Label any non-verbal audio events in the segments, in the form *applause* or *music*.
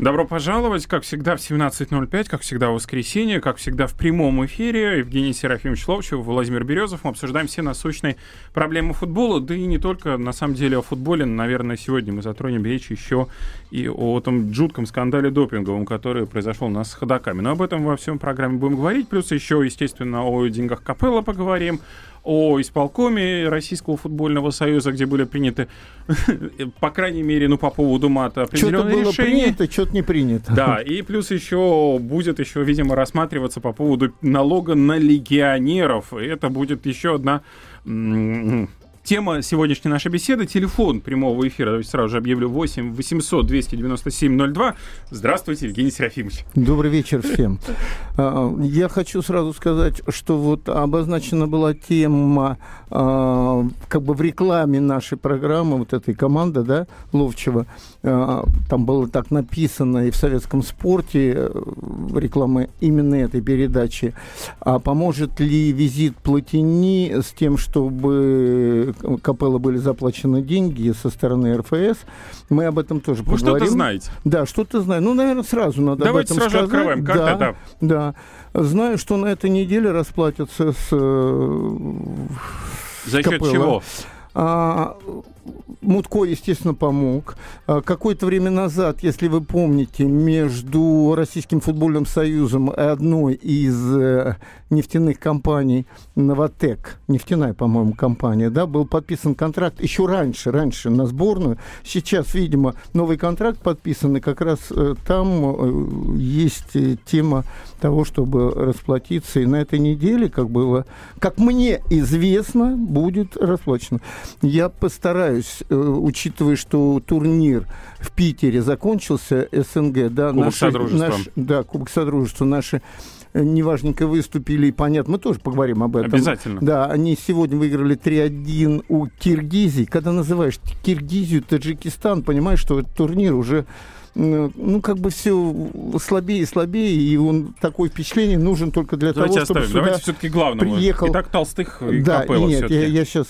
Добро пожаловать, как всегда, в 17.05, как всегда в воскресенье, как всегда в прямом эфире. Евгений Серафимович Ловчев, Владимир Березов. Мы обсуждаем все насущные проблемы футбола, да и не только, на самом деле, о футболе. Наверное, сегодня мы затронем речь еще и о том жутком скандале допинговом, который произошел у нас с ходаками. Но об этом во всем программе будем говорить. Плюс еще, естественно, о деньгах Капелла поговорим, о исполкоме Российского футбольного союза, где были приняты, *laughs* по крайней мере, ну, по поводу мата определенные Что-то было решения. принято, что-то не принято. Да, и плюс еще будет еще, видимо, рассматриваться по поводу налога на легионеров. И это будет еще одна Тема сегодняшней нашей беседы — телефон прямого эфира. Давайте сразу же объявлю 8 800 297 02. Здравствуйте, Евгений Серафимович. Добрый вечер всем. *laughs* А, Я хочу сразу сказать, что вот обозначена была тема а, как бы в рекламе нашей программы, вот этой команды, да, Ловчева. А, Там было так написано и в советском спорте э, реклама именно этой передачи. А поможет ли визит Платини с тем, чтобы Капелла были заплачены деньги со стороны РФС? Мы об этом тоже Вы поговорим. что-то знаете? Да, что-то знаю. Ну, наверное, сразу надо Давайте об этом сразу сказать. открываем. Как да, это? Да. Знаю, что на этой неделе расплатятся с... э, За счет Капелла. чего? А, Мутко, естественно, помог. А, Какое-то время назад, если вы помните, между Российским футбольным союзом и одной из э, нефтяных компаний, Новотек, нефтяная, по-моему, компания, да, был подписан контракт еще раньше, раньше на сборную. Сейчас, видимо, новый контракт подписан, и как раз э, там э, есть тема того, чтобы расплатиться. И на этой неделе, как было, как мне известно, будет расплачено. Я постараюсь, э, учитывая, что турнир в Питере закончился, СНГ, да, Кубок Содружества. наш- да, Кубок Содружества, наши э, неважненько выступили, и понятно, мы тоже поговорим об этом. Обязательно. Да, они сегодня выиграли 3-1 у Киргизии. Когда называешь Киргизию, Таджикистан, понимаешь, что этот турнир уже ну, как бы все слабее и слабее, и он такое впечатление нужен только для Давайте того, чтобы оставим. сюда Давайте все-таки главному. приехал- Итак, Толстых и да, Капелло нет, все-таки. я, сейчас,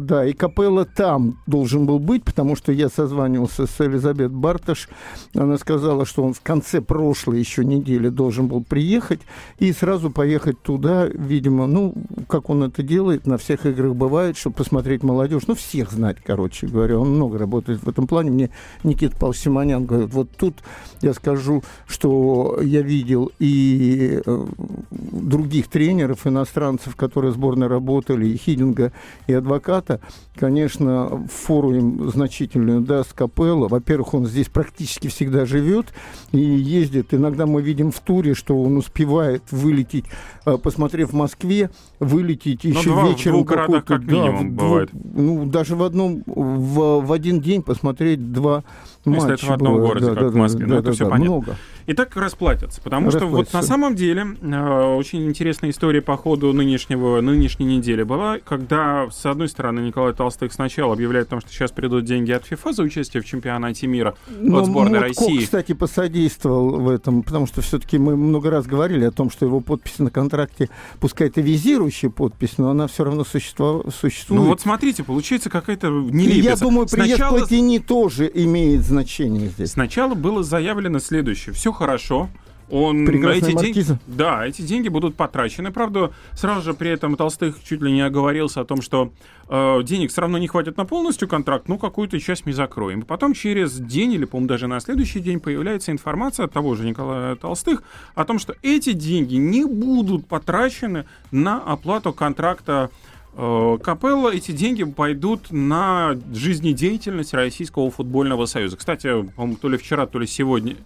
да, и Капелла там должен был быть, потому что я созванивался с Элизабет Барташ, она сказала, что он в конце прошлой еще недели должен был приехать и сразу поехать туда, видимо, ну, как он это делает, на всех играх бывает, чтобы посмотреть молодежь, ну, всех знать, короче говоря, он много работает в этом плане, мне Никита Павлович Симонян говорит, вот тут я скажу, что я видел и э, других тренеров, иностранцев, которые в сборной работали, и Хидинга, и адвоката, конечно, фору им значительную даст Капелло. Во-первых, он здесь практически всегда живет и ездит. Иногда мы видим в туре, что он успевает вылететь, э, посмотрев в Москве, вылететь еще два- в вечером какой-то, как минимум в бывает. ну, даже в одном, в, в один день посмотреть два Если матча. это в одном бывает. городе, как в Москве, ну, это всё понятно. Много. И так расплатятся. Потому что вот на самом деле э, очень интересная история по ходу нынешнего, нынешней недели была, когда, с одной стороны, Николай Толстых сначала объявляет о том, что сейчас придут деньги от ФИФА за участие в чемпионате мира Но от сборной Мутко, России. кстати, посодействовал в этом, потому что все-таки мы много раз говорили о том, что его подпись на контракте, пускай это визирующая подпись, но она все равно существует. Ну вот смотрите, получается какая-то нелепица. я думаю, приезд Сначала- Платини тоже имеет значение здесь. Сначала было заявлено следующее. Все хорошо. Он Прекрасная эти деньги, маркиза. да, эти деньги будут потрачены. Правда, сразу же при этом Толстых чуть ли не оговорился о том, что э, денег все равно не хватит на полностью контракт, ну какую-то часть мы закроем. И потом через день или, по-моему, даже на следующий день появляется информация от того же Николая Толстых о том, что эти деньги не будут потрачены на оплату контракта э, Капелло эти деньги пойдут на жизнедеятельность Российского футбольного союза. Кстати, по-моему, то ли вчера, то ли сегодня,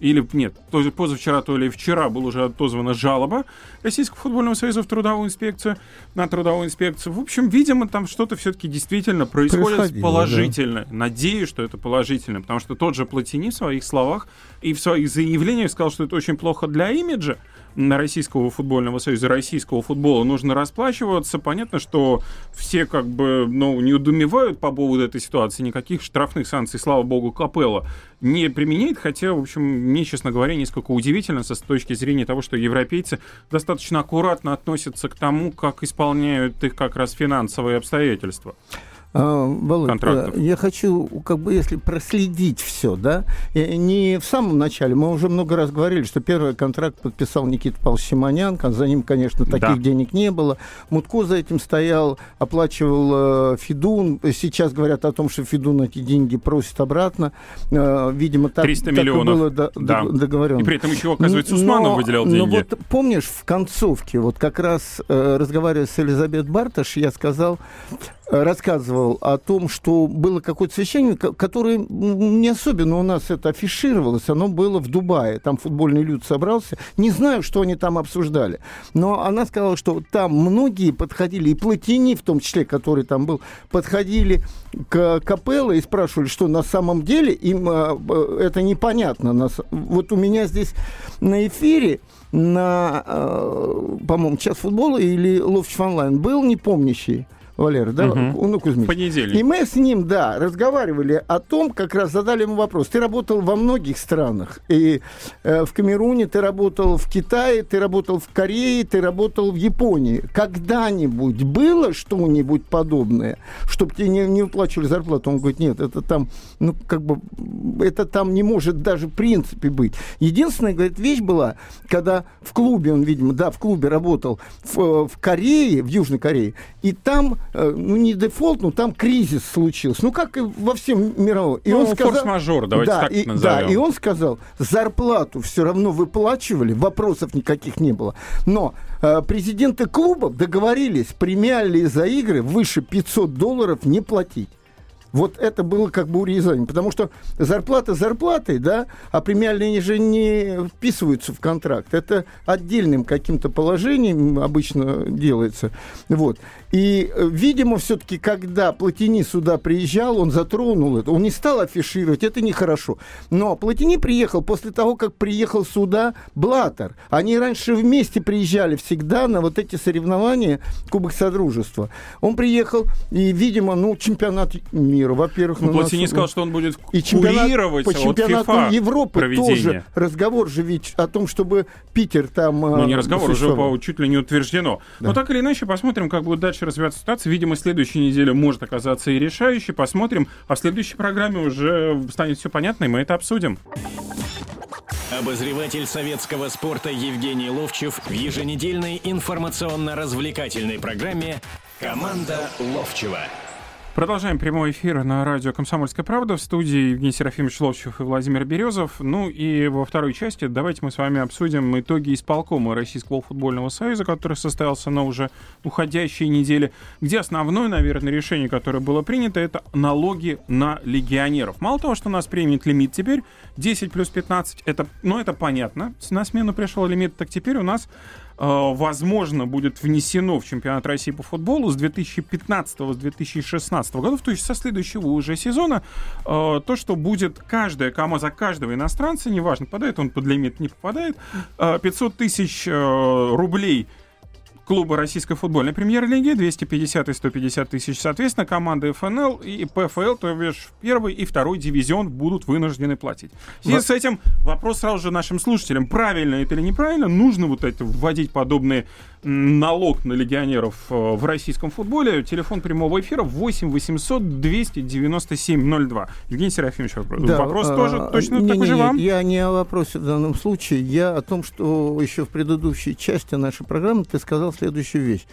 или нет, то ли позавчера, то ли вчера была уже отозвана жалоба Российского футбольного союза в трудовую инспекцию, на трудовую инспекцию. В общем, видимо, там что-то все-таки действительно происходит Происходило, положительное. Надеюсь, что это положительно, потому что тот же Платини в своих словах и в своих заявлениях сказал, что это очень плохо для имиджа Российского футбольного союза, российского футбола нужно расплачиваться. Понятно, что все как бы ну, не удумевают по поводу этой ситуации, никаких штрафных санкций, слава богу, Капелла не применяет, хотя, в общем, мне, честно говоря, несколько удивительно с точки зрения того, что европейцы достаточно аккуратно относятся к тому, как исполняют их как раз финансовые обстоятельства. А, Володь, контрактов. Э, я хочу, как бы, если проследить все, да, не в самом начале, мы уже много раз говорили, что первый контракт подписал Никита Павлович Симонян, за ним, конечно, таких да. денег не было. Мутко за этим стоял, оплачивал э, Фидун. Сейчас говорят о том, что Фидун эти деньги просит обратно. Э, видимо, так, 300 так миллионов. и было до, да. договорено. И при этом еще, оказывается, Усманов но, выделял деньги. Но вот помнишь, в концовке, вот как раз разговаривая с Элизабет Барташ, я сказал, рассказывал о том, что было какое-то священник, который не особенно у нас это афишировалось, оно было в Дубае, там футбольный люд собрался, не знаю, что они там обсуждали, но она сказала, что там многие подходили, и Платини в том числе, который там был, подходили к Капелло и спрашивали, что на самом деле им э, это непонятно. Вот у меня здесь на эфире на, э, по-моему, час футбола или Ловчев онлайн был непомнящий, Валера, да, угу. ну, Кузьмич. Понедельник. И мы с ним, да, разговаривали о том, как раз задали ему вопрос. Ты работал во многих странах. И э, в Камеруне ты работал, в Китае, ты работал в Корее, ты работал в Японии. Когда-нибудь было что-нибудь подобное, чтобы тебе не, не выплачивали зарплату? Он говорит, нет, это там, ну, как бы, это там не может даже в принципе быть. Единственная, говорит, вещь была, когда в клубе, он, видимо, да, в клубе работал в, в Корее, в Южной Корее, и там Э, ну, не дефолт, но там кризис случился. Ну, как и во всем мировом. И ну, он сказал, форс-мажор, давайте да, так и, назовем. Да, и он сказал, зарплату все равно выплачивали, вопросов никаких не было. Но э, президенты клубов договорились премиальные за игры выше 500 долларов не платить. Вот это было как бы урезание. Потому что зарплата зарплатой, да, а премиальные же не вписываются в контракт. Это отдельным каким-то положением обычно делается. Вот. И, э, видимо, все-таки, когда Платини сюда приезжал, он затронул это. Он не стал афишировать, это нехорошо. Но Платини приехал после того, как приехал сюда Блаттер. Они раньше вместе приезжали всегда на вот эти соревнования Кубок Содружества. Он приехал, и, видимо, ну, чемпионат мира, во-первых... Ну, Платини нас... сказал, что он будет и курировать по чемпионату FIFA Европы проведение. тоже. Разговор же ведь о том, чтобы Питер там... Ну, не разговор, уже чуть ли не утверждено. Да. Но так или иначе, посмотрим, как будет дальше дальше развиваться ситуация. Видимо, следующая неделя может оказаться и решающей. Посмотрим. А в следующей программе уже станет все понятно, и мы это обсудим. Обозреватель советского спорта Евгений Ловчев в еженедельной информационно-развлекательной программе «Команда Ловчева». Продолжаем прямой эфир на радио «Комсомольская правда» в студии Евгений Серафимович Ловчев и Владимир Березов. Ну и во второй части давайте мы с вами обсудим итоги исполкома Российского футбольного союза, который состоялся на уже уходящей неделе, где основное, наверное, решение, которое было принято, это налоги на легионеров. Мало того, что у нас примет лимит теперь 10 плюс 15, это, ну это понятно, на смену пришел лимит, так теперь у нас возможно, будет внесено в чемпионат России по футболу с 2015 с 2016 годов, то есть со следующего уже сезона, э, то, что будет каждая команда за каждого иностранца, неважно, попадает он под лимит, не попадает, 500 э, тысяч рублей клуба российской футбольной премьер-лиги, 250 и 150 тысяч, соответственно, команды ФНЛ и ПФЛ, то бишь первый и второй дивизион будут вынуждены платить. В связи с этим вопрос сразу же нашим слушателям, правильно это или неправильно, нужно вот это вводить подобные налог на легионеров э, в российском футболе. Телефон прямого эфира 8 800 297 02. Евгений Серафимович, да, вопрос а, тоже точно не, такой не, же вам? Я не о вопросе в данном случае, я о том, что еще в предыдущей части нашей программы ты сказал следующую вещь,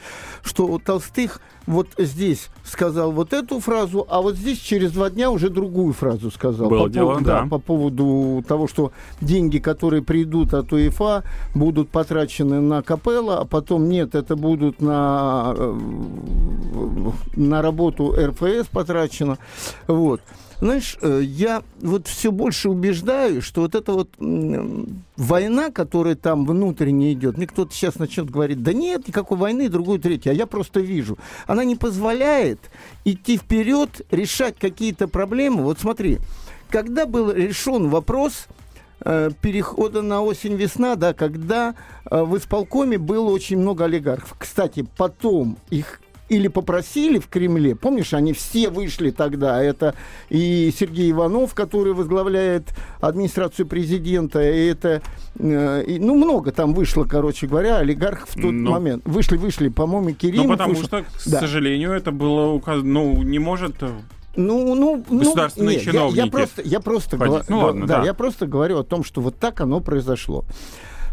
что у Толстых вот здесь сказал вот эту фразу, а вот здесь через два дня уже другую фразу сказал. Было по дело, поводу, да. да. По поводу того, что деньги, которые придут от УЕФА, будут потрачены на капелла, а потом нет, это будут на, э, на работу РФС потрачено. Вот. Знаешь, э, я вот все больше убеждаюсь, что вот эта вот война, которая там внутренне идет, мне кто-то сейчас начнет говорить, да нет никакой войны, другой, третьей, а я просто вижу. Она не позволяет идти вперед, решать какие-то проблемы. Вот смотри, когда был решен вопрос э, перехода на осень-весна, да, когда э, в исполкоме было очень много олигархов. Кстати, потом их или попросили в Кремле, помнишь, они все вышли тогда, это и Сергей Иванов, который возглавляет администрацию президента, и это, э, и, ну, много там вышло, короче говоря, олигархов в тот ну, момент. Вышли, вышли, по-моему, Кириллов Ну, потому вышел. что, к да. сожалению, это было указано, ну, не может ну, ну, государственные ну, нет, чиновники. Я, я просто, я просто, говорю, ну, ладно, да, да. я просто говорю о том, что вот так оно произошло.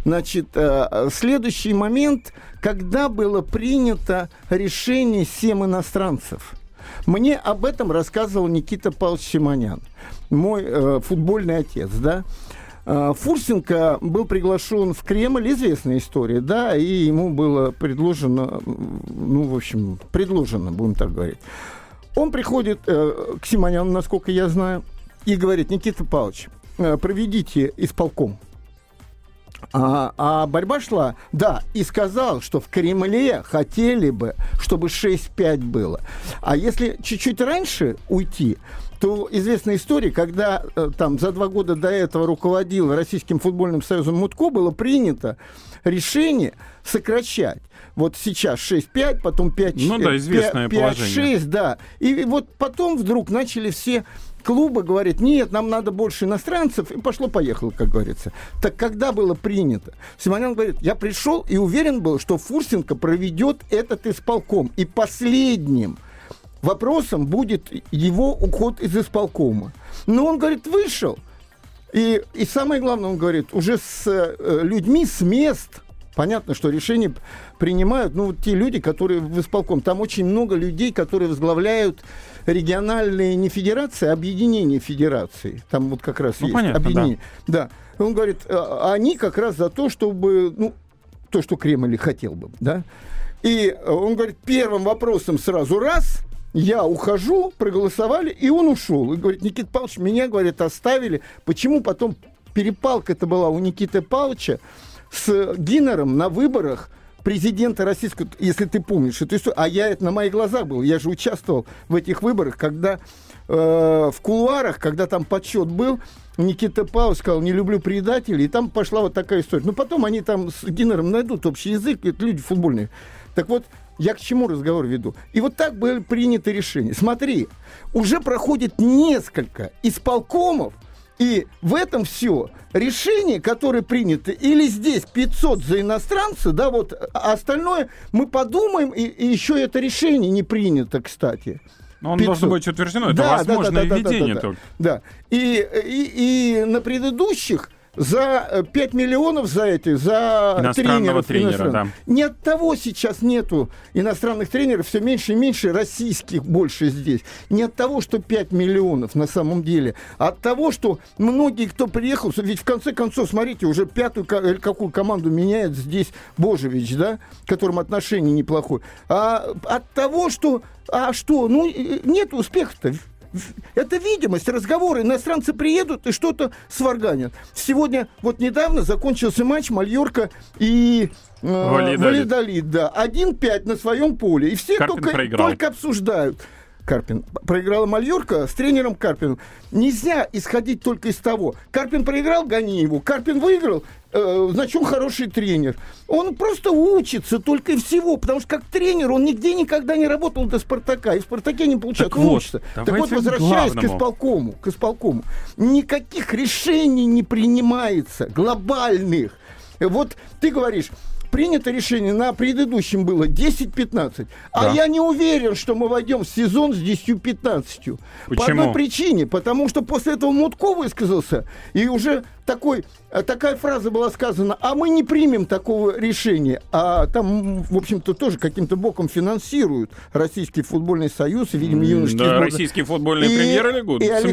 Значит, э, следующий момент, когда было принято решение семь иностранцев. Мне об этом рассказывал Никита Павлович Симонян, мой э, футбольный отец, да. Э, Фурсенко был приглашен в Кремль, известная история, да, и ему было предложено, ну, в общем, предложено, будем так говорить. Он приходит э, к Симоняну, насколько я знаю, и говорит, Никита Павлович, э, проведите исполком. А, а борьба шла, да, и сказал, что в Кремле хотели бы, чтобы 6-5 было. А если чуть-чуть раньше уйти, то известная история, когда э, там за два года до этого руководил Российским футбольным союзом Мутко, было принято решение сокращать. Вот сейчас 6-5, потом 5 Ну да, известное 5, положение. 6, да. И вот потом вдруг начали все клубы говорят, нет, нам надо больше иностранцев, и пошло-поехало, как говорится. Так когда было принято? Симонян говорит, я пришел и уверен был, что Фурсенко проведет этот исполком. И последним вопросом будет его уход из исполкома. Но он, говорит, вышел. И, и самое главное, он говорит, уже с э, людьми с мест, понятно, что решения принимают, ну, вот те люди, которые в исполком. Там очень много людей, которые возглавляют региональные не федерации, а объединения федераций. Там вот как раз Ну, есть понятно, объединение. Да. Он говорит, а, они как раз за то, чтобы, ну, то, что Кремль хотел бы, да. И он говорит, первым вопросом сразу раз, я ухожу, проголосовали, и он ушел. И говорит, Никита Павлович, меня, говорит, оставили. Почему потом перепалка это была у Никиты Павловича с Гиннером на выборах президента российского, если ты помнишь эту историю, а я это на моих глазах был, я же участвовал в этих выборах, когда э, в кулуарах, когда там подсчет был, Никита Павлович сказал, не люблю предателей, и там пошла вот такая история. Но потом они там с Гиннером найдут общий язык, это люди футбольные. Так вот, я к чему разговор веду? И вот так были приняты решения. Смотри, уже проходит несколько исполкомов, и в этом все. Решение, которое принято, или здесь 500 за иностранца, да, вот, а остальное мы подумаем, и, и еще это решение не принято, кстати. Но он 500. должен быть утверждено, это Да, да, да, возможное да, да, да, введение да, да. только. Да. И, и, и на предыдущих за э, 5 миллионов за эти, за тренеров. тренера, иностранных. Не от того сейчас нету иностранных тренеров, все меньше и меньше российских больше здесь. Не от того, что 5 миллионов на самом деле, а от того, что многие, кто приехал, ведь в конце концов, смотрите, уже пятую или какую команду меняет здесь Божевич, да, к которому отношение неплохое. А от того, что, а что, ну, э, нет успеха-то. Это видимость, разговоры. Иностранцы приедут и что-то сварганят. Сегодня, вот недавно закончился матч Мальорка и э, Валидолид. Валидолид, да. 1-5 на своем поле. И все Карпин только, проиграл. только обсуждают. Карпин. Проиграла Мальорка с тренером Карпином. Нельзя исходить только из того. Карпин проиграл, гони его. Карпин выиграл, э, значит, он хороший тренер. Он просто учится только и всего, потому что как тренер он нигде никогда не работал до «Спартака». И в «Спартаке» не получается, Так он вот, учится. Так вот, к возвращаясь к главному. исполкому, к исполкому, никаких решений не принимается, глобальных. Вот ты говоришь, принято решение, на предыдущем было 10-15. А Да. я не уверен, что мы войдем в сезон с 10-15. По одной причине. Потому что после этого Мутко высказался, и уже такой, э, такая фраза была сказана, а мы не примем такого решения. А там, в общем-то, тоже каким-то боком финансируют Российский футбольный союз, и, видимо, юношеский Да, сбор. российский футбольный И- премьер-лигу, И сомневаюсь.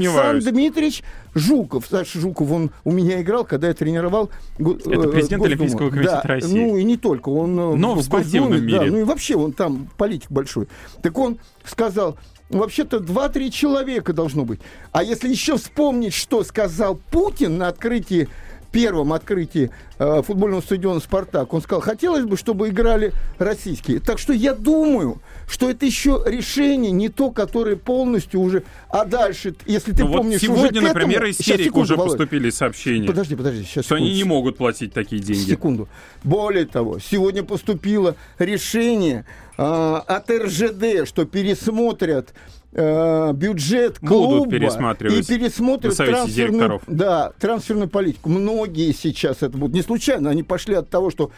Александр Дмитриевич Жуков, Саша Жуков, он у меня играл, когда я тренировал Это э, президент. Олимпийского комитета да, России. Ну и не только, он э, Но в спортивном Госдуме, да, мире. ну и вообще он там политик большой. Так он сказал, вообще-то 2-3 человека должно быть. А если еще вспомнить, что сказал Путин на открытии первом открытии э, футбольного стадиона «Спартак». Он сказал, хотелось бы, чтобы играли российские. Так что я думаю, что это еще решение не то, которое полностью уже... А дальше, если ты ну, помнишь... Вот сегодня, уже например, из Серик уже Володь. поступили сообщения. Подожди, подожди, сейчас. Что они не могут платить такие деньги. Секунду. Более того, сегодня поступило решение э, от РЖД, что пересмотрят э, бюджет клуба Будут пересматривать и пересмотрят трансферную, да, трансферную политику. Многие сейчас это будут. Не случайно, они пошли от того, что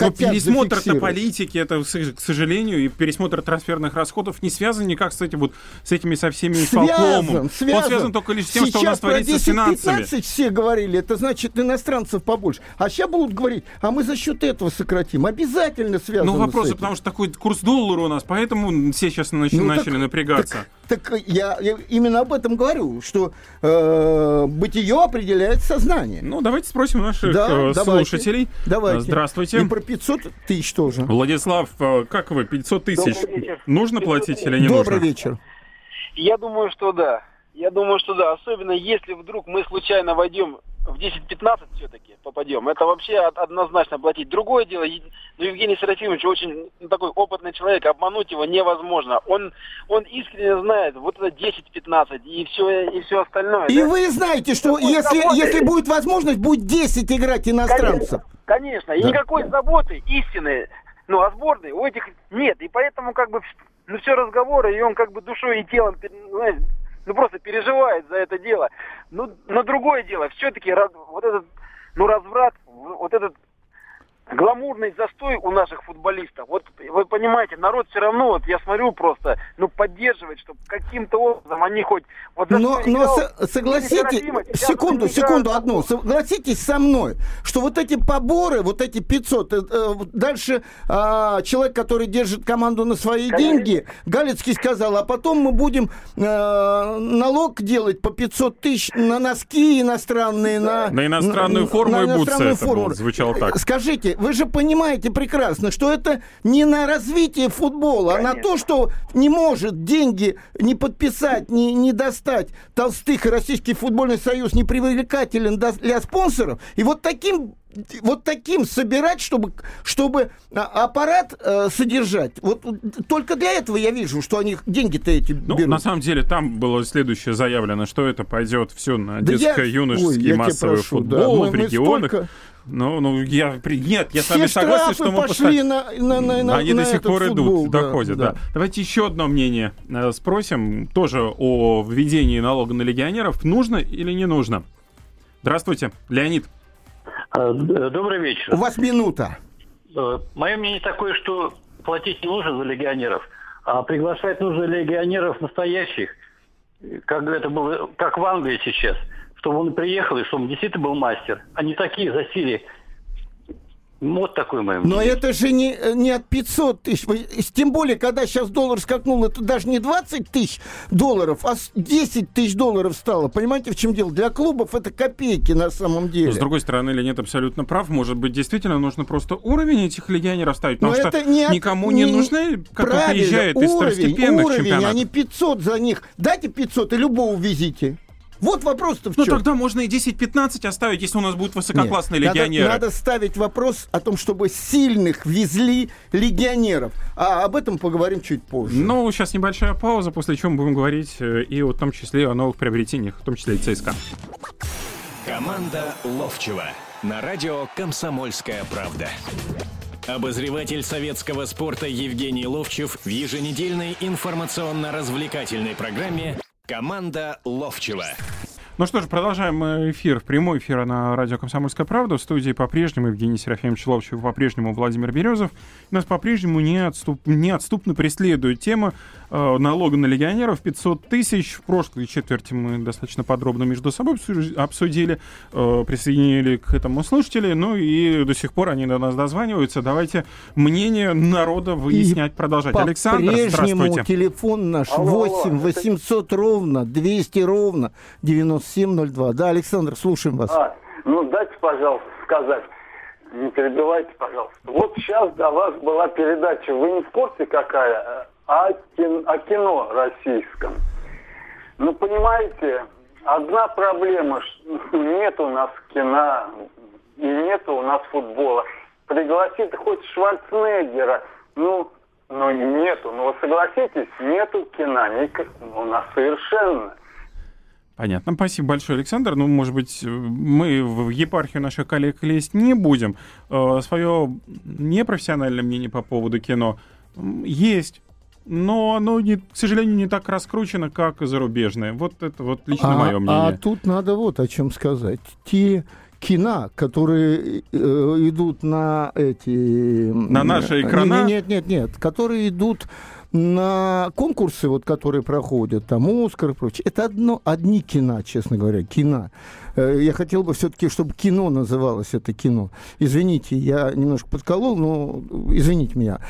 но пересмотр на политики, это, к сожалению, и пересмотр трансферных расходов не связан никак с этим вот, с этими со всеми связан, связан. Он связан только лишь с тем, сейчас что у нас творится с финансами. 15 все говорили, это значит иностранцев побольше. А сейчас будут говорить, а мы за счет этого сократим. Обязательно связано Ну, вопросы, потому что такой курс доллара у нас, поэтому все сейчас нач- ну, начали так, напрягаться. Так, так я, я именно об этом говорю, что э, бытие определяет сознание. Ну, давайте спросим наших да, э, слушателей. Давайте. Здравствуйте. И про 500 тысяч тоже. Владислав, э, как вы, 500 тысяч нужно платить или не Добрый нужно? вечер. Я думаю, что да. Я думаю, что да. Особенно если вдруг мы случайно войдем в 10-15 все-таки попадем. Это вообще однозначно платить. Другое дело, ну, Евгений Серафимович очень ну, такой опытный человек, обмануть его невозможно. Он, он искренне знает вот это 10-15 и все, и все остальное. И да? вы знаете, что если, если будет возможность, будет 10 играть иностранцев. Конечно. Конечно. И никакой заботы истины, ну, о сборной у этих нет. И поэтому как бы ну, все разговоры, и он как бы душой и телом, знаете, ну, просто переживает за это дело. Ну, но другое дело, все-таки вот этот, ну, разврат, вот этот гламурный застой у наших футболистов. Вот вы понимаете, народ все равно, вот я смотрю просто, ну, поддерживает, чтобы каким-то образом они хоть... Вот но но с, согласитесь, секунду, секунду одну, согласитесь со мной, что вот эти поборы, вот эти 500, э, э, дальше э, человек, который держит команду на свои Конечно. деньги, Галицкий сказал, а потом мы будем э, налог делать по 500 тысяч на носки иностранные, на... На иностранную форму на, и бутсы это форму. Был, звучало так. Скажите, вы же понимаете прекрасно, что это не на развитие футбола, Конечно. а на то, что не может деньги не подписать, не, не достать Толстых и Российский футбольный союз не привлекателен для спонсоров. И вот таким вот таким собирать, чтобы, чтобы а, аппарат э, содержать. Вот только для этого я вижу, что они деньги-то эти ну, берут. На самом деле там было следующее заявлено, что это пойдет все на да детско-юношеский массовый прошу, футбол да, в регионах. Столько... Ну, ну, я, нет, я Все с вами согласен, что мы пошли на, на, на, на, Они на до сих пор футбол, идут, да, доходят, да. да. Давайте еще одно мнение э, спросим, тоже о введении налога на легионеров. Нужно или не нужно? Здравствуйте, Леонид. А, добрый вечер. У вас минута. Э, Мое мнение такое, что платить не нужно за легионеров, а приглашать нужно легионеров настоящих, как это было, как в Англии сейчас – чтобы он приехал и чтобы он действительно был мастер, а не такие засилия вот такой мой Но это же не, не от 500 тысяч. Тем более, когда сейчас доллар скакнул, это даже не 20 тысяч долларов, а 10 тысяч долларов стало. Понимаете, в чем дело? Для клубов это копейки на самом деле. Но, с другой стороны, нет абсолютно прав. Может быть, действительно нужно просто уровень этих легионеров ставить. Потому Но что это не никому не, не нужны, как он приезжает из второстепенных уровень, чемпионатов. а не 500 за них. Дайте 500 и любого увезите. Вот вопрос-то в Ну чем? тогда можно и 10-15 оставить, если у нас будут высококлассные Нет, легионеры. Надо, надо ставить вопрос о том, чтобы сильных везли легионеров. А об этом поговорим чуть позже. Ну, сейчас небольшая пауза, после чего мы будем говорить э, и в том числе о новых приобретениях, в том числе и ЦСКА. Команда Ловчева на радио «Комсомольская правда». Обозреватель советского спорта Евгений Ловчев в еженедельной информационно-развлекательной программе Команда Ловчева. Ну что ж, продолжаем эфир, прямой эфир на радио «Комсомольская правда». В студии по-прежнему Евгений Серафимович Ловчев, по-прежнему Владимир Березов. Нас по-прежнему неотступ, неотступно преследует тема э, налога на легионеров 500 тысяч. В прошлой четверти мы достаточно подробно между собой обсудили, э, присоединили к этому слушатели, ну и до сих пор они до нас дозваниваются. Давайте мнение народа выяснять, и продолжать. Александр, здравствуйте. телефон наш алло, 8 800 ровно 200 ровно 90 9702. Да, Александр, слушаем вас. А, ну, дайте, пожалуйста, сказать. Не перебивайте, пожалуйста. Вот сейчас до вас была передача, вы не в курсе какая, а кино, о кино российском. Ну, понимаете, одна проблема, что *laughs* нет у нас кино и нет у нас футбола. Пригласить хоть Шварценеггера, ну, ну нету. Ну, согласитесь, нету кино у нас совершенно. Понятно. Спасибо большое, Александр. Ну, может быть, мы в епархию наших коллег лезть не будем. Э, Свое непрофессиональное мнение по поводу кино есть. Но оно, не, к сожалению, не так раскручено, как зарубежное. Вот это вот лично а, мое мнение. а тут надо вот о чем сказать. Те кино, которые э, идут на эти... На наши экрана? Нет, нет, нет, которые идут на конкурсы, вот, которые проходят, там, Оскар и прочее, это одно, одни кино, честно говоря, кино. Э, Я хотел бы все-таки, чтобы кино называлось это кино. Извините, я немножко подколол, но извините меня.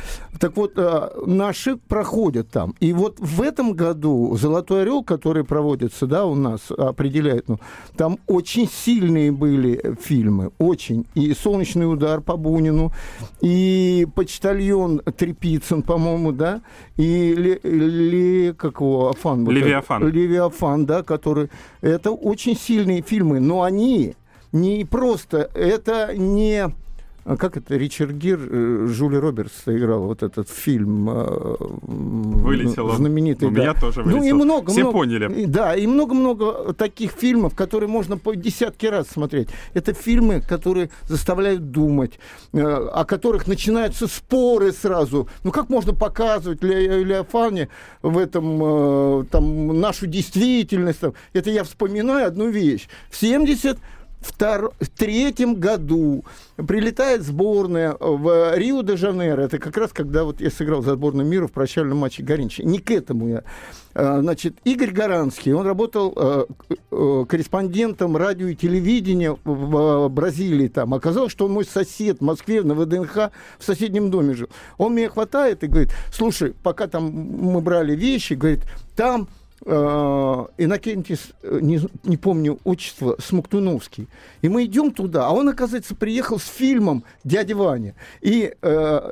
Так вот, э, наши проходят там. И вот в этом году «Золотой орел», который проводится, да, у нас определяет, ну, там очень сильные были фильмы, очень. И «Солнечный удар» по Бунину, и «Почтальон» Трепицын, по-моему, да, и Ле, Ле- как его, Афан. вот Левиафан. это, Левиафан, да, который... Это очень сильные фильмы, но они не просто... Это не... а Как это Ричард Гир, э, Жюли Робертс играл вот этот фильм э, Вылетело. знаменитый. У да. меня тоже Ну и вылетело. много, Все много- поняли. Да, и много-много таких фильмов, которые можно по десятки раз смотреть. Это фильмы, которые заставляют думать, э, о которых начинаются споры сразу. Ну как можно показывать Ле- Леофане в этом там нашу действительность? там? Это я вспоминаю одну вещь. В 70 втор- в третьем году прилетает сборная в Рио-де-Жанейро. Это как раз когда вот я сыграл за сборную мира в прощальном матче Горинчи. Не к этому я. А, Значит, Игорь Гаранский, он работал э, э, корреспондентом радио и телевидения в Бразилии. Там. Оказалось, что он мой сосед в Москве на ВДНХ в соседнем доме жил. Он меня хватает и говорит, слушай, пока там мы брали вещи, говорит, там э, Иннокентис, э, не, не помню отчество, Смоктуновский. И мы идем туда, а он, оказывается, приехал с фильмом «Дядя Ваня». И э,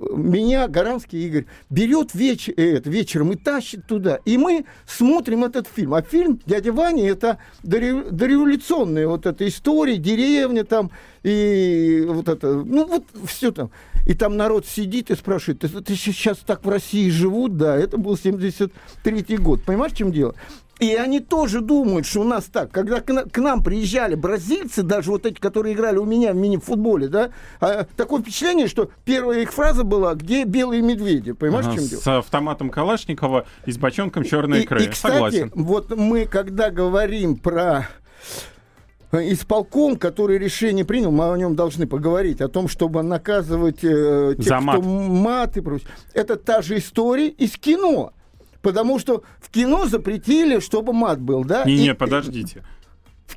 меня Гаранский Игорь берет веч, э, вечером и тащит туда. И мы смотрим этот фильм. А фильм «Дядя Ваня» — это дорев- дореволюционная вот эта история, деревня там, и вот это, ну вот все там. И там народ сидит и спрашивает, это сейчас так в России живут? Да, это был 73-й год. Понимаешь, в чем дело? И они тоже думают, что у нас так. Когда к, на- к нам приезжали бразильцы, даже вот эти, которые играли у меня в мини-футболе, да, а, такое впечатление, что первая их фраза была «Где белые медведи?» Понимаешь, Ага, в чем дело? С автоматом Калашникова и с бочонком черной И, икры. и, кстати, Согласен. вот мы, когда говорим про э, исполком, который решение принял, мы о нем должны поговорить, о том, чтобы наказывать э, тех, За мат. кто мат и прочее. Это та же история из кино. Потому что в кино запретили, чтобы мат был, да? Не, И- нет, подождите.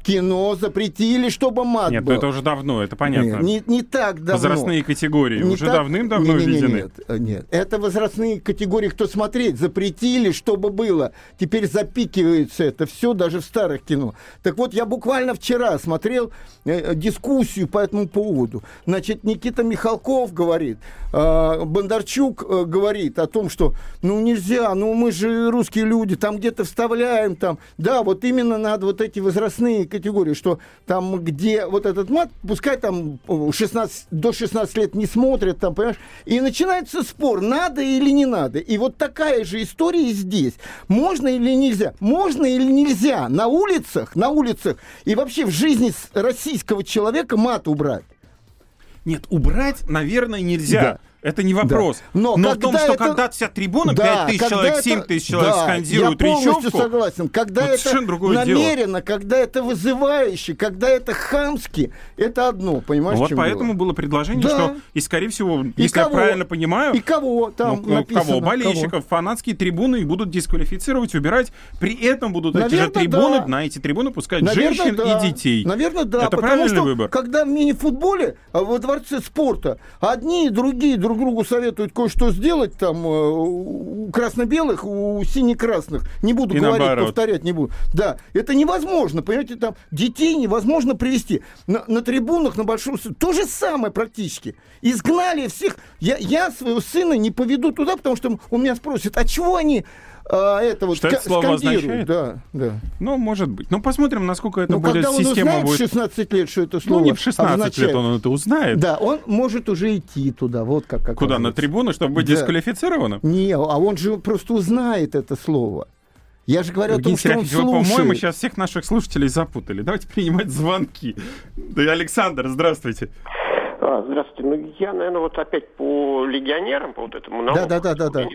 Кино запретили, чтобы мат Нет, был. ну это уже давно, это понятно. Не, не так давно. Возрастные категории Не уже так- давным-давно Не-не-не, введены. Нет, э, нет, это возрастные категории, кто смотреть, запретили, чтобы было. Теперь запикивается это все даже в старых кино. Так вот, я буквально вчера смотрел э, дискуссию по этому поводу. Значит, Никита Михалков говорит, э, Бондарчук э, говорит о том, что ну нельзя, ну мы же русские люди, там где-то вставляем, там, да, вот именно надо вот эти возрастные категории, что там, где вот этот мат, пускай там э, 16, до 16 лет не смотрят, там, понимаешь, и начинается спор, надо или не надо. И вот такая же история и здесь. Можно или нельзя? Можно или нельзя на улицах, на улицах и вообще в жизни российского человека мат убрать? Нет, убрать, наверное, нельзя. Да. Это не вопрос. Да. Но Но, в том, что это- когда вся трибуна, Да, 5 тысяч человек, это- 7 тысяч человек да, скандируют я полностью речевку, согласен. Когда это совершенно другое дело. намеренно, когда это вызывающе, когда это хамски, это одно, понимаешь, вот поэтому дело? было предложение, Да. что, и скорее всего, И если я кого? правильно понимаю, И кого там ну, написано? кого? Болельщиков, фанатские трибуны их будут дисквалифицировать, убирать. При этом будут эти же трибуны, да. на эти трибуны пускать Наверно, женщин да. и детей. Наверное, да. Это правильный что, выбор. когда в мини-футболе а, во дворце спорта одни и другие друг другу советуют кое-что сделать там э, у красно-белых, у сине-красных, не буду И говорить, наоборот. повторять не буду. Да, это невозможно, понимаете, там детей невозможно привести. На, на трибунах, на большом... То же самое практически. Изгнали всех. Я, я своего сына не поведу туда, потому что у меня спросят, а чего они а, это вот Что это слово означает? Да, да. Ну, может быть. Ну, посмотрим, насколько это Но будет когда он система узнает в будет. 16 лет, что это слово Ну, не в 16 означает, лет он это узнает. Да, он может уже идти туда, вот как Куда? На трибуну, чтобы быть Да. дисквалифицированным? Не, а он же просто узнает это слово. Я же говорю Евгений о том, что он вы, по-моему, слушает. сейчас всех наших слушателей запутали. Давайте принимать звонки. Да, Александр, здравствуйте. А, здравствуйте. Ну, я, наверное, вот опять по легионерам, по вот этому налогу. Да, да, да, да, да.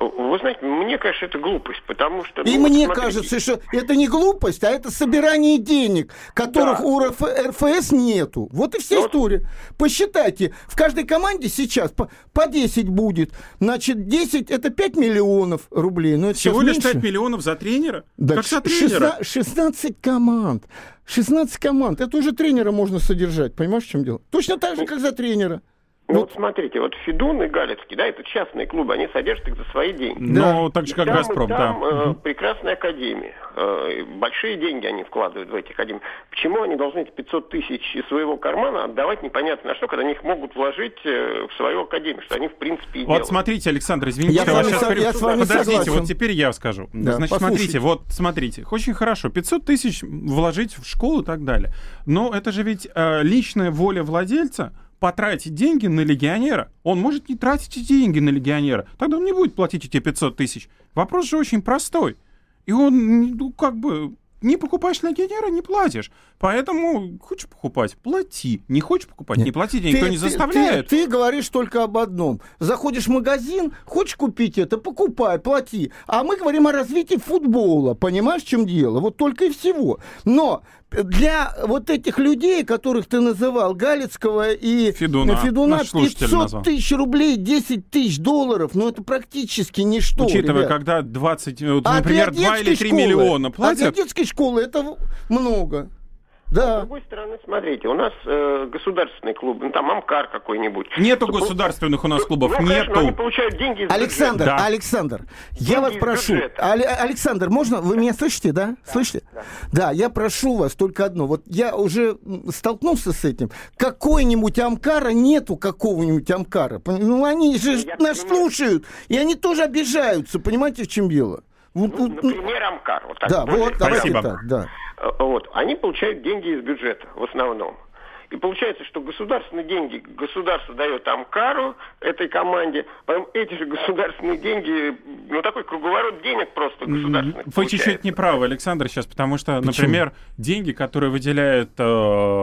Вы знаете, мне кажется, это глупость, потому что... И ну, вот мне смотрите, кажется, что это не глупость, а это собирание денег, которых Да. у РФ, РФС нету. Вот и вся Ну, история. Посчитайте, в каждой команде сейчас по, по 10 будет. Значит, 10 это 5 миллионов рублей. Но это Всего лишь меньше. 5 миллионов за тренера? Да, как за тренера? 16, 16 команд. 16 команд. Это уже тренера можно содержать. Понимаешь, в чем дело? Точно так же, как за тренера. Ну, вот смотрите, вот Федун и Галицкий, да, это частные клубы, они содержат их за свои деньги. Ну, так же, как там, Газпром, там, да. э, прекрасная академия. Э, большие деньги они вкладывают в эти академии. Почему они должны эти 500 тысяч из своего кармана отдавать непонятно на что, когда они их могут вложить э, в свою академию, что они в принципе и Вот делают. смотрите, Александр, извините, Я я вас сейчас я с вами Подождите, согласен. вот теперь я скажу. Да, Значит, послушайте. смотрите, вот смотрите, очень хорошо, 500 тысяч вложить в школу и так далее. Но это же ведь э, личная воля владельца потратить деньги на легионера. Он может не тратить эти деньги на легионера. Тогда он не будет платить эти 500 тысяч. Вопрос же очень простой. И он, ну, как бы, не покупаешь легионера, не платишь. Поэтому хочешь покупать, плати. Не хочешь покупать, не плати. Никто Ты- не ты- заставляет. Ты, ты говоришь только об одном. Заходишь в магазин, хочешь купить это, покупай, плати. А мы говорим о развитии футбола. Понимаешь, в чем дело? Вот только и всего. Но для вот этих людей, которых ты называл, Галицкого и Федуна. Федуна слушатель 500 назвал. тысяч рублей, 10 тысяч долларов, ну это практически ничто. Учитывая, ребят. когда 20, э, вот, А например, для 2 или детской 3 школы- миллиона А для платят, детской школы это много. С Да. другой стороны, смотрите, у нас э, государственные клубы, ну там Амкар какой-нибудь. нету Ну, государственных у нас клубов, ну, конечно, но они нету. получают деньги из Александр, бюджета. Да. Александр, я Деньги вас из прошу. бюджета. Але- Александр, можно? Вы меня слышите, да? Слышите? Да. я прошу вас только одно. Вот я уже столкнулся с этим. Какой-нибудь Амкара нету какого-нибудь Амкара. Ну, они же Я нас понимаю. слушают, и они тоже обижаются. Понимаете, в чем дело? Ну, ну, например, Амкар. Вот так да, вот, давайте Спасибо. так, да. Э, Вот. Они получают деньги из бюджета в основном. И получается, что государственные деньги государство дает Амкару, этой команде, потом эти же государственные деньги, ну такой круговорот денег просто государственных Вы получается. чуть-чуть не правы, Александр, сейчас, потому что, например, деньги, которые выделяет э,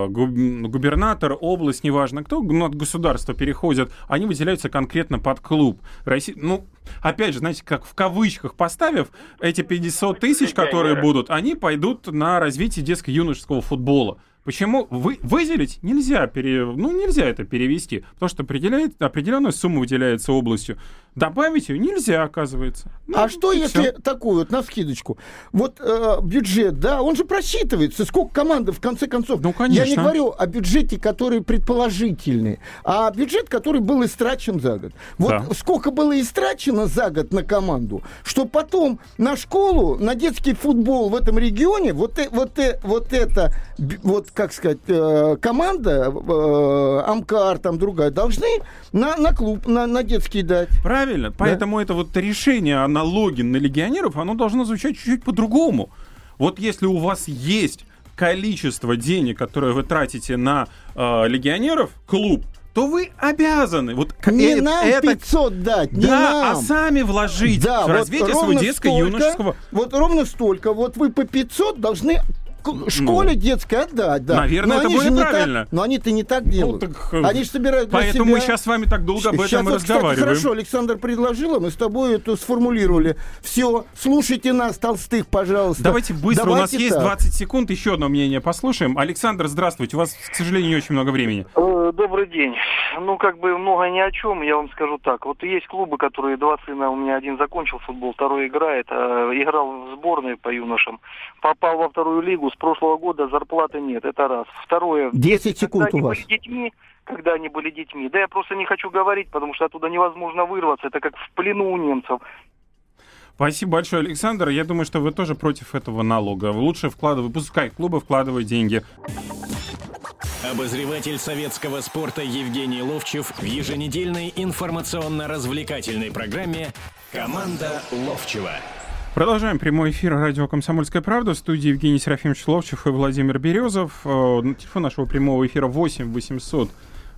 губ- губернатор, область, неважно кто, ну, от государства переходят, они выделяются конкретно под клуб. Россия, ну, опять же, знаете, как в кавычках поставив, эти 500 тысяч, которые будут, они пойдут на развитие детско-юношеского футбола. Почему вы, выделить нельзя, пере, ну нельзя это перевести, потому что определяет, определенная сумма выделяется областью. Добавить ее нельзя, оказывается. Ну, А что если всё. такую вот на скидочку? Вот э, бюджет, да, он же просчитывается. Сколько команды в конце концов? Ну, Я не конечно. говорю о бюджете, который предположительный, а бюджет, который был истрачен за год. Вот Да. сколько было истрачено за год на команду, что потом на школу, на детский футбол в этом регионе, вот, э- вот, э- вот это, вот как сказать, э, команда, э, Амкар, там другая, должны на, на клуб, на, на детский дать. Правильно. Поэтому это вот решение о налоге на легионеров, оно должно звучать чуть-чуть по-другому. Вот если у вас есть количество денег, которое вы тратите на э, легионеров, клуб, то вы обязаны. Вот Не э- нам это 500 дать, не да, а нам. сами вложить Да, в вот развитие своего ровно детско-юношеского. столько, Вот ровно столько. Вот вы по 500 должны к- школе детской отдать, да. Ну, наверное, Но это более не так- правильно. но они-то не так делают. так, э, они же собирают для Поэтому себя. мы сейчас с вами так долго об этом вот, кстати, разговариваем. хорошо, Александр предложил, а мы с тобой это сформулировали. Все, слушайте нас, толстых, пожалуйста. Давайте быстро, у нас Давайте есть так. 20 секунд, еще одно мнение послушаем. Александр, здравствуйте, у вас, к сожалению, не очень много времени. Э, Добрый день. Ну, как бы много ни о чем, я вам скажу так. Вот есть клубы, которые два сына, у меня один закончил футбол, второй играет, а играл в сборной по юношам, попал во вторую лигу, с прошлого года зарплаты нет, это раз. Второе, 10 секунд когда у вас. были детьми, когда они были детьми, да я просто не хочу говорить, потому что оттуда невозможно вырваться, это как в плену у немцев. Спасибо большое, Александр. Я думаю, что вы тоже против этого налога. Лучше вкладывай, пускай клубы вкладывают деньги. Обозреватель советского спорта Евгений Ловчев в еженедельной информационно-развлекательной программе «Команда Ловчева». Продолжаем прямой эфир радио «Комсомольская правда». В студии Евгений Серафимович Ловчев и Владимир Березов. Э, телефон нашего прямого эфира 8 800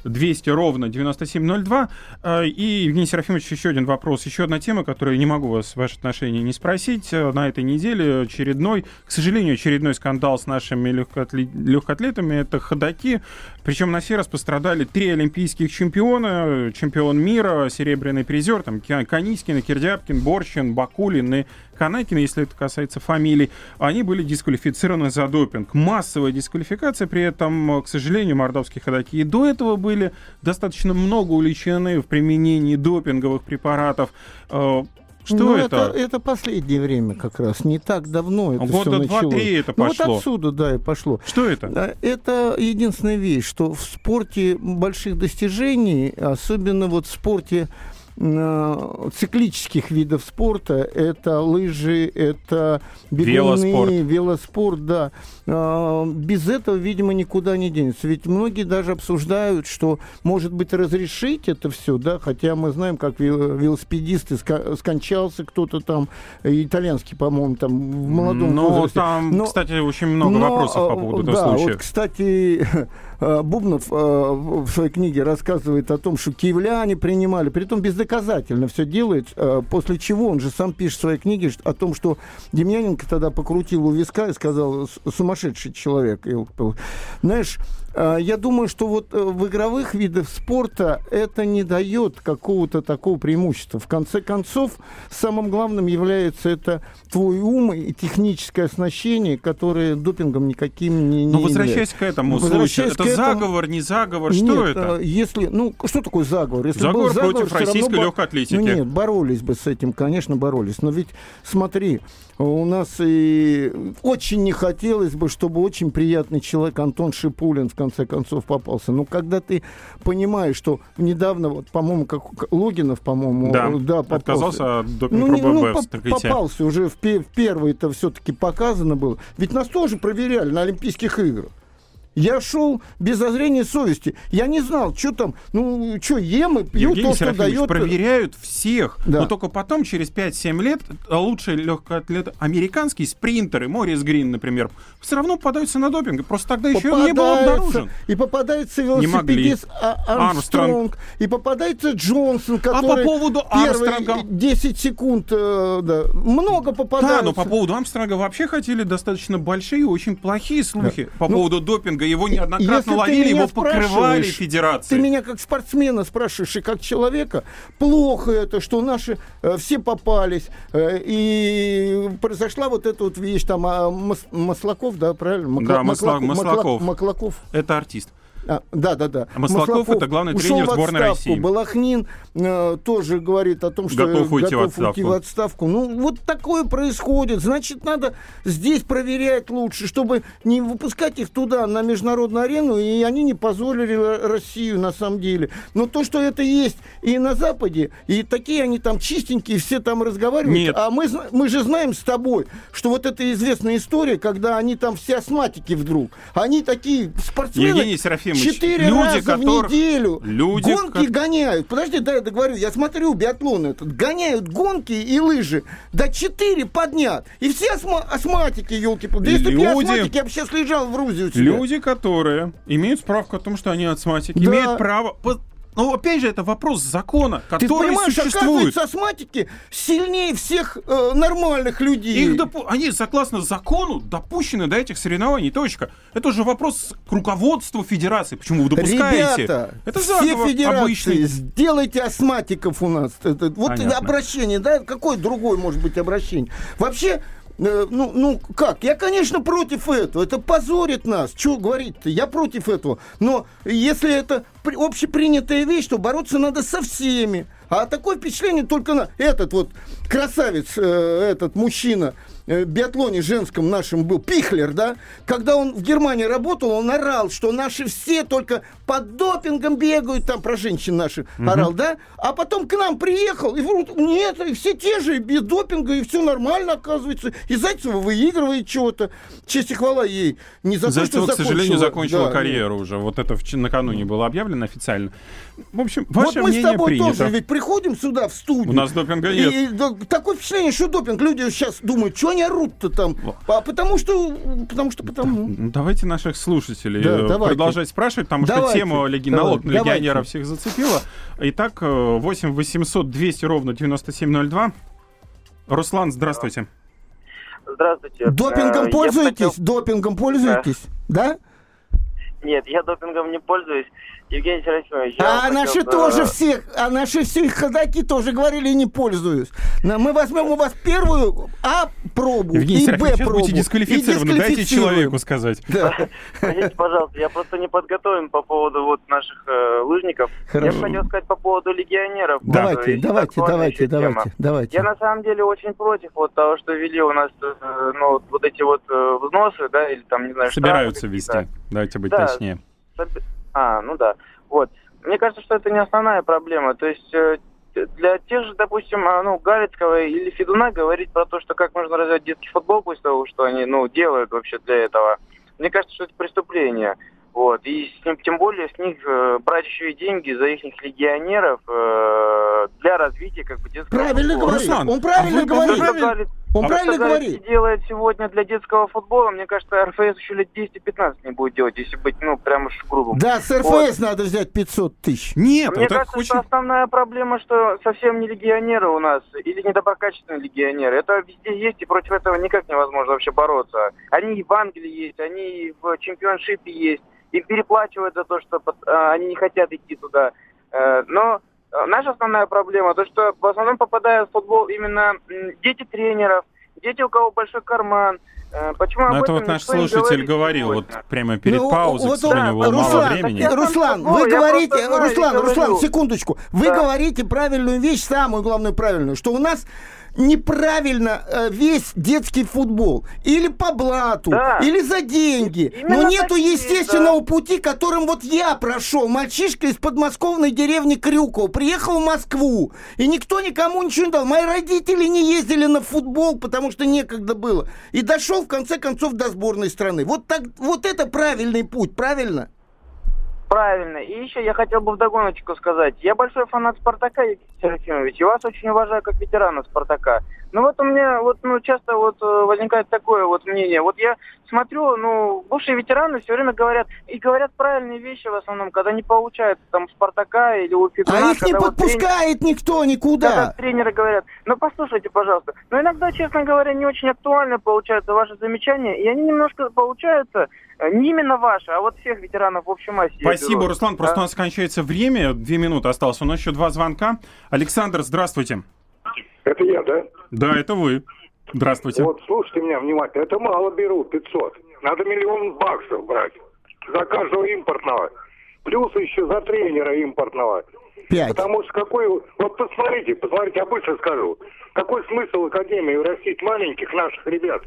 200 ровно 9702. Э, и, Евгений Серафимович, еще один вопрос, еще одна тема, которую не могу вас, ваше отношение не спросить. Э, на этой неделе очередной, к сожалению, очередной скандал с нашими легкоатлетами. Это ходаки. Причем на сей раз пострадали три олимпийских чемпиона. Чемпион мира, серебряный призер, там Канискин, Кирдяпкин, Борчин, Бакулин и Канакина, если это касается фамилий, они были дисквалифицированы за допинг. Массовая дисквалификация, при этом, к сожалению, мордовские ходаки и до этого были достаточно много увлечены в применении допинговых препаратов. Э, что ну, это? это? Это последнее время как раз. Не так давно это Года два-три это пошло. Ну, вот отсюда, да, и пошло. Что это? Это единственная вещь, что в спорте больших достижений, особенно вот в спорте Э, циклических видов спорта. Это лыжи, это бегуны, велоспорт, велоспорт да. Э, без этого, видимо, никуда не денется. Ведь многие даже обсуждают, что, может быть, разрешить это все, да, хотя мы знаем, как велосипедисты скончался кто-то там, итальянский, по-моему, там в молодом ну, возрасте. там, но, кстати, очень много но, вопросов по поводу этого да, случая. Вот, кстати, Э, *laughs* Бубнов э, в своей книге рассказывает о том, что киевляне принимали, при этом бездоказательно все делает, э, после чего он же сам пишет в своей книге о том, что Демьяненко тогда покрутил у виска и сказал, сумасшедший человек. Знаешь, я думаю, что вот э, в игровых видах спорта это не дает какого-то такого преимущества. В конце концов, самым главным является это твой ум и техническое оснащение, которое допингом никаким не, не Но возвращаясь к этому случаю, это этому... заговор, не заговор, что нет, это? А, если, ну, что такое заговор? Если заговор, был заговор против российской равно... легкой атлетики. Ну нет, боролись бы с этим, конечно, боролись. Но ведь, смотри, у нас и очень не хотелось бы, чтобы очень приятный человек Антон Шипулин в конце концов попался. Но когда ты понимаешь, что недавно, вот, по-моему, как Логинов, по-моему, да, да попался. отказался от допинг ну, ну, по попался уже в, в первый это все-таки показано было. Ведь нас тоже проверяли на Олимпийских играх. Я шел без зазрения совести. Я не знал, что там, ну, что ем и пью Евгений то, что дает. проверяют всех, да. но только потом, через 5-7 лет, лучшие легкоатлеты, американские спринтеры, Морис Грин, например, все равно попадаются на допинг. Просто тогда еще он не был обнаружен. И попадается велосипедист а, Армстронг, Армстронг, и попадается Джонсон, который а по поводу Армстронга... 10 секунд, э, да, много попадается. Да, но по поводу Армстронга вообще хотели достаточно большие, очень плохие слухи да. по ну, поводу допинга его неоднократно Если ловили, его покрывали федерации. Ты меня как спортсмена спрашиваешь и как человека, плохо это, что наши э, все попались, э, и произошла вот эта вот вещь, там, а, Маслаков, да, правильно? Макла, да, Маслаков. Маслаков. Маклаков. Это артист. А, да, да, да. А Маслаков, Маслаков это главный тренер сборной России. Балахнин э, тоже говорит о том, что готов, уйти, готов в уйти в отставку. Ну, вот такое происходит. Значит, надо здесь проверять лучше, чтобы не выпускать их туда, на международную арену, и они не позорили Россию на самом деле. Но то, что это есть и на Западе, и такие они там чистенькие, все там разговаривают. Нет. А мы, мы же знаем с тобой, что вот эта известная история, когда они там все астматики вдруг, они такие спортсмены... Евгений Серафим Четыре люди, раза которых... в неделю люди, гонки как... гоняют. Подожди, да, я договорю. Я смотрю биатлон этот. Гоняют гонки и лыжи. До четыре поднят. И все астма... астматики, елки Да если люди... бы астматики, я бы сейчас лежал в Рузе у. Люди, которые имеют справку о том, что они астматики, да. имеют право но опять же, это вопрос закона, который Ты понимаешь, существует. астматики сильнее всех э, нормальных людей. Их допу- они, согласно закону, допущены до этих соревнований. Точка. Это уже вопрос к руководству федерации. Почему вы допускаете? Ребята, это все федерации, обычный. сделайте астматиков у нас. Это, вот Понятно. обращение, да? Какое другое может быть обращение? Вообще, ну, ну как? Я, конечно, против этого. Это позорит нас. Что говорить-то? Я против этого. Но если это общепринятая вещь, то бороться надо со всеми. А такое впечатление только на этот вот красавец, э, этот мужчина, э, биатлоне женском нашем был, Пихлер, да, когда он в Германии работал, он орал, что наши все только под допингом бегают, там про женщин наших орал, да, а потом к нам приехал, и вдруг, нет, и все те же, и без допинга, и все нормально, оказывается, и Зайцева выигрывает чего-то, честь и хвала ей, не за то, Зайцева, что к сожалению, закончила да, карьеру уже. Вот это вч- накануне было объявлено официально. В общем, Вот ваше мы с тобой принято. тоже ведь приходим сюда в студию. У нас допинга и- нет. и да, такое впечатление, что допинг. Люди сейчас думают, что они орут-то там. А потому что, потому что, потому. Ну, Давайте наших слушателей Да, э, продолжать спрашивать, потому что Давайте, тема леги... давай, налог на давайте. легионеров всех зацепила. Итак, э, 8 800 200 ровно 9702. Руслан, здравствуйте. Здравствуйте. Э, Допингом я пользуетесь? хотел- Допингом пользуетесь? Да? Нет, я допингом не пользуюсь. Евгений Серафимович, А хотел наши бы- тоже все, а наши все ходаки тоже говорили, не пользуюсь. На- Мы возьмем у вас первую А пробу Евгений и Б пробу. будете дисквалифицированы. и Дайте человеку сказать. Да. *laughs* Простите, пожалуйста, я просто не подготовлен по поводу вот наших э, лыжников. Хорошо. Я бы хотел сказать по поводу легионеров. Давайте, есть давайте, давайте, давайте, давайте. Я на самом деле очень против вот того, что вели у нас э, ну, вот, эти вот э, взносы, да, или там, не знаю, Собираются вести. Давайте быть Да. точнее. А, ну да. Вот. Мне кажется, что это не основная проблема. То есть э, для тех же, допустим, а, ну, Галицкого или Федуна говорить про то, что как можно развивать детский футбол после того, что они, ну, делают вообще для этого, мне кажется, что это преступление. Вот. И с ним, тем более с них э, брать еще и деньги за их легионеров э, для развития как бы детского Правильно футбола. говорит. Руслан, Он правильно а вы- говорит. Галиц- Он то, правильно говорит. делает сегодня для детского футбола, мне кажется, РФС еще лет 10-15 не будет делать, если быть, ну, прям уж грубым. Да, с РФС надо взять 500 тысяч. Нет, Мне вот так кажется, очень... что основная проблема, что совсем не легионеры у нас, или недоброкачественные легионеры. Это везде есть, и против этого никак невозможно вообще бороться. Они и в Англии есть, они и в чемпионшипе есть. Им переплачивают за то, что под- а, они не хотят идти туда. Э, Но э, наша основная проблема, то что в основном попадают в футбол именно дети тренеров, дети, у кого большой карман. Э, Почему Ну, об это вот наш слушатель говорил вот прямо перед Ну, паузой, вот к сожалению, он- было мало Руслан, времени. Я Руслан, вы ну, я говорите, знаю, Руслан, Руслан, секундочку. Вы Да. говорите правильную вещь, самую главную правильную, что у нас неправильно э, весь детский футбол. Или по блату, Да. или за деньги. Именно Но нету такие, естественного пути, которым вот я прошел. Мальчишка из подмосковной деревни Крюков приехал в Москву, и никто никому ничего не дал. Мои родители не ездили на футбол, потому что некогда было. И дошел, в конце концов, до сборной страны. Вот, так, вот это правильный путь, правильно? Правильно. И еще я хотел бы вдогоночку сказать. Я большой фанат Спартака, Евгений Серафимович, и вас очень уважаю как ветерана Спартака. Но вот у меня вот, ну, часто вот э, возникает такое вот мнение. Вот я смотрю, ну, бывшие ветераны все время говорят, и говорят правильные вещи в основном, когда не получается там Спартака или у Федуна. А их не когда вот тренер- подпускает никто когда никуда. тренеры говорят, ну послушайте, пожалуйста, но иногда, честно говоря, не очень актуально получаются ваши замечания, и они немножко получаются не именно ваши, а вот всех ветеранов в общей массе. Спасибо, беру. Руслан. Просто Да. у нас кончается время. Две минуты осталось. У нас еще два звонка. Александр, здравствуйте. Это я, да? Да, это вы. Здравствуйте. Вот слушайте меня внимательно. Это мало беру, 500. Надо миллион баксов брать за каждого импортного. Плюс еще за тренера импортного. Пять. Потому что какой... Вот посмотрите, посмотрите, я быстро скажу. Какой смысл Академии растить маленьких наших ребят?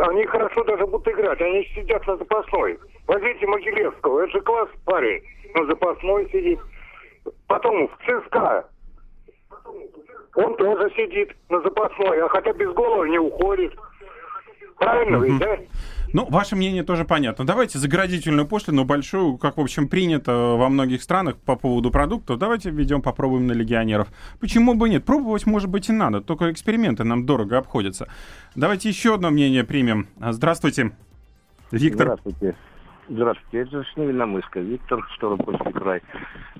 Они хорошо даже будут играть, они сидят на запасной. Возьмите Могилевского, это же класс парень. На запасной сидит. Потом в ЦСКА. Он тоже сидит на запасной, а хотя без гола не уходит. Правильно ведь, да? Ну, ваше мнение тоже понятно. Давайте заградительную пошлину большую, как, в общем, принято во многих странах по поводу продуктов. Давайте введем, попробуем на легионеров. Почему бы нет? Пробовать, может быть, и надо. Только эксперименты нам дорого обходятся. Давайте еще одно мнение примем. Здравствуйте. Виктор. Здравствуйте. Здравствуйте, это Сневиномыска, Виктор, Ставропольский край.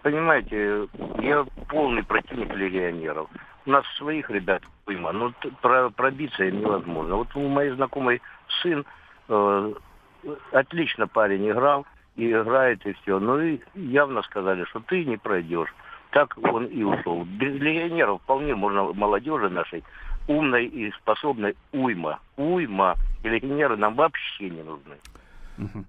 Понимаете, я полный противник легионеров. У нас своих ребят уйма, но пробиться им невозможно. Вот у моей знакомой сын э, отлично парень играл, и играет, и все. Ну и явно сказали, что ты не пройдешь. Так он и ушел. Без легионеров вполне можно молодежи нашей умной и способной уйма. Уйма. И легионеры нам вообще не нужны.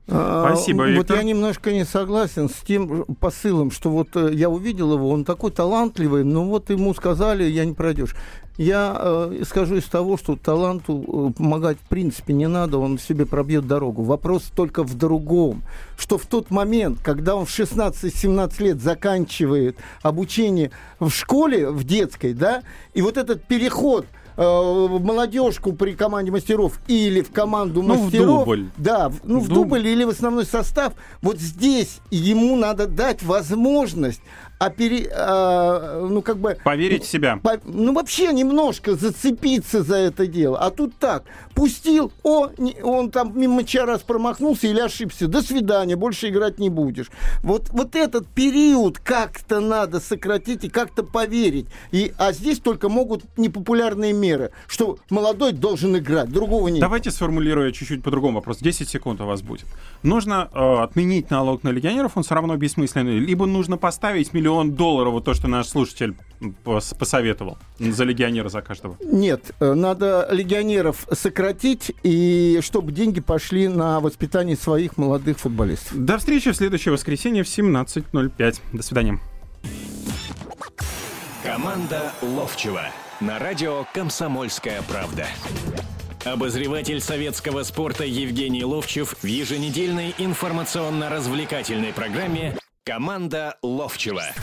А, Спасибо, Вот Виктор. я немножко не согласен с тем посылом, что вот э, я увидел его, он такой талантливый, но вот ему сказали, я не пройдешь. Я э, скажу из того, что таланту э, помогать в принципе не надо, он себе пробьет дорогу. Вопрос только в другом, что в тот момент, когда он в 16-17 лет заканчивает обучение в школе, в детской, да, и вот этот переход в молодежку при команде мастеров или в команду Ну, в мастеров, дубль. да, в- ну в Дубль. дубль или в основной состав, вот здесь ему надо дать возможность опери- а, ну как бы Поверить в себя. по- ну, вообще немножко зацепиться за это дело. А тут так, пустил, о, не- он там мимо раз промахнулся или ошибся. До свидания, больше играть не будешь. Вот, вот этот период как-то надо сократить и как-то поверить. И, а здесь только могут непопулярные меры, что молодой должен играть, другого нет. Давайте сформулирую чуть-чуть по-другому вопрос. 10 секунд у вас будет. Нужно э, отменить налог на легионеров, он все равно бессмысленный. Либо нужно поставить миллион долларов, вот то, что наш слушатель пос- посоветовал, за легионера за каждого. Нет, э, надо легионеров сократить, и чтобы деньги пошли на воспитание своих молодых футболистов. До встречи в следующее воскресенье в 17.05. До свидания. Команда Ловчева на радио «Комсомольская правда». Обозреватель советского спорта Евгений Ловчев в еженедельной информационно-развлекательной программе «Команда Ловчева».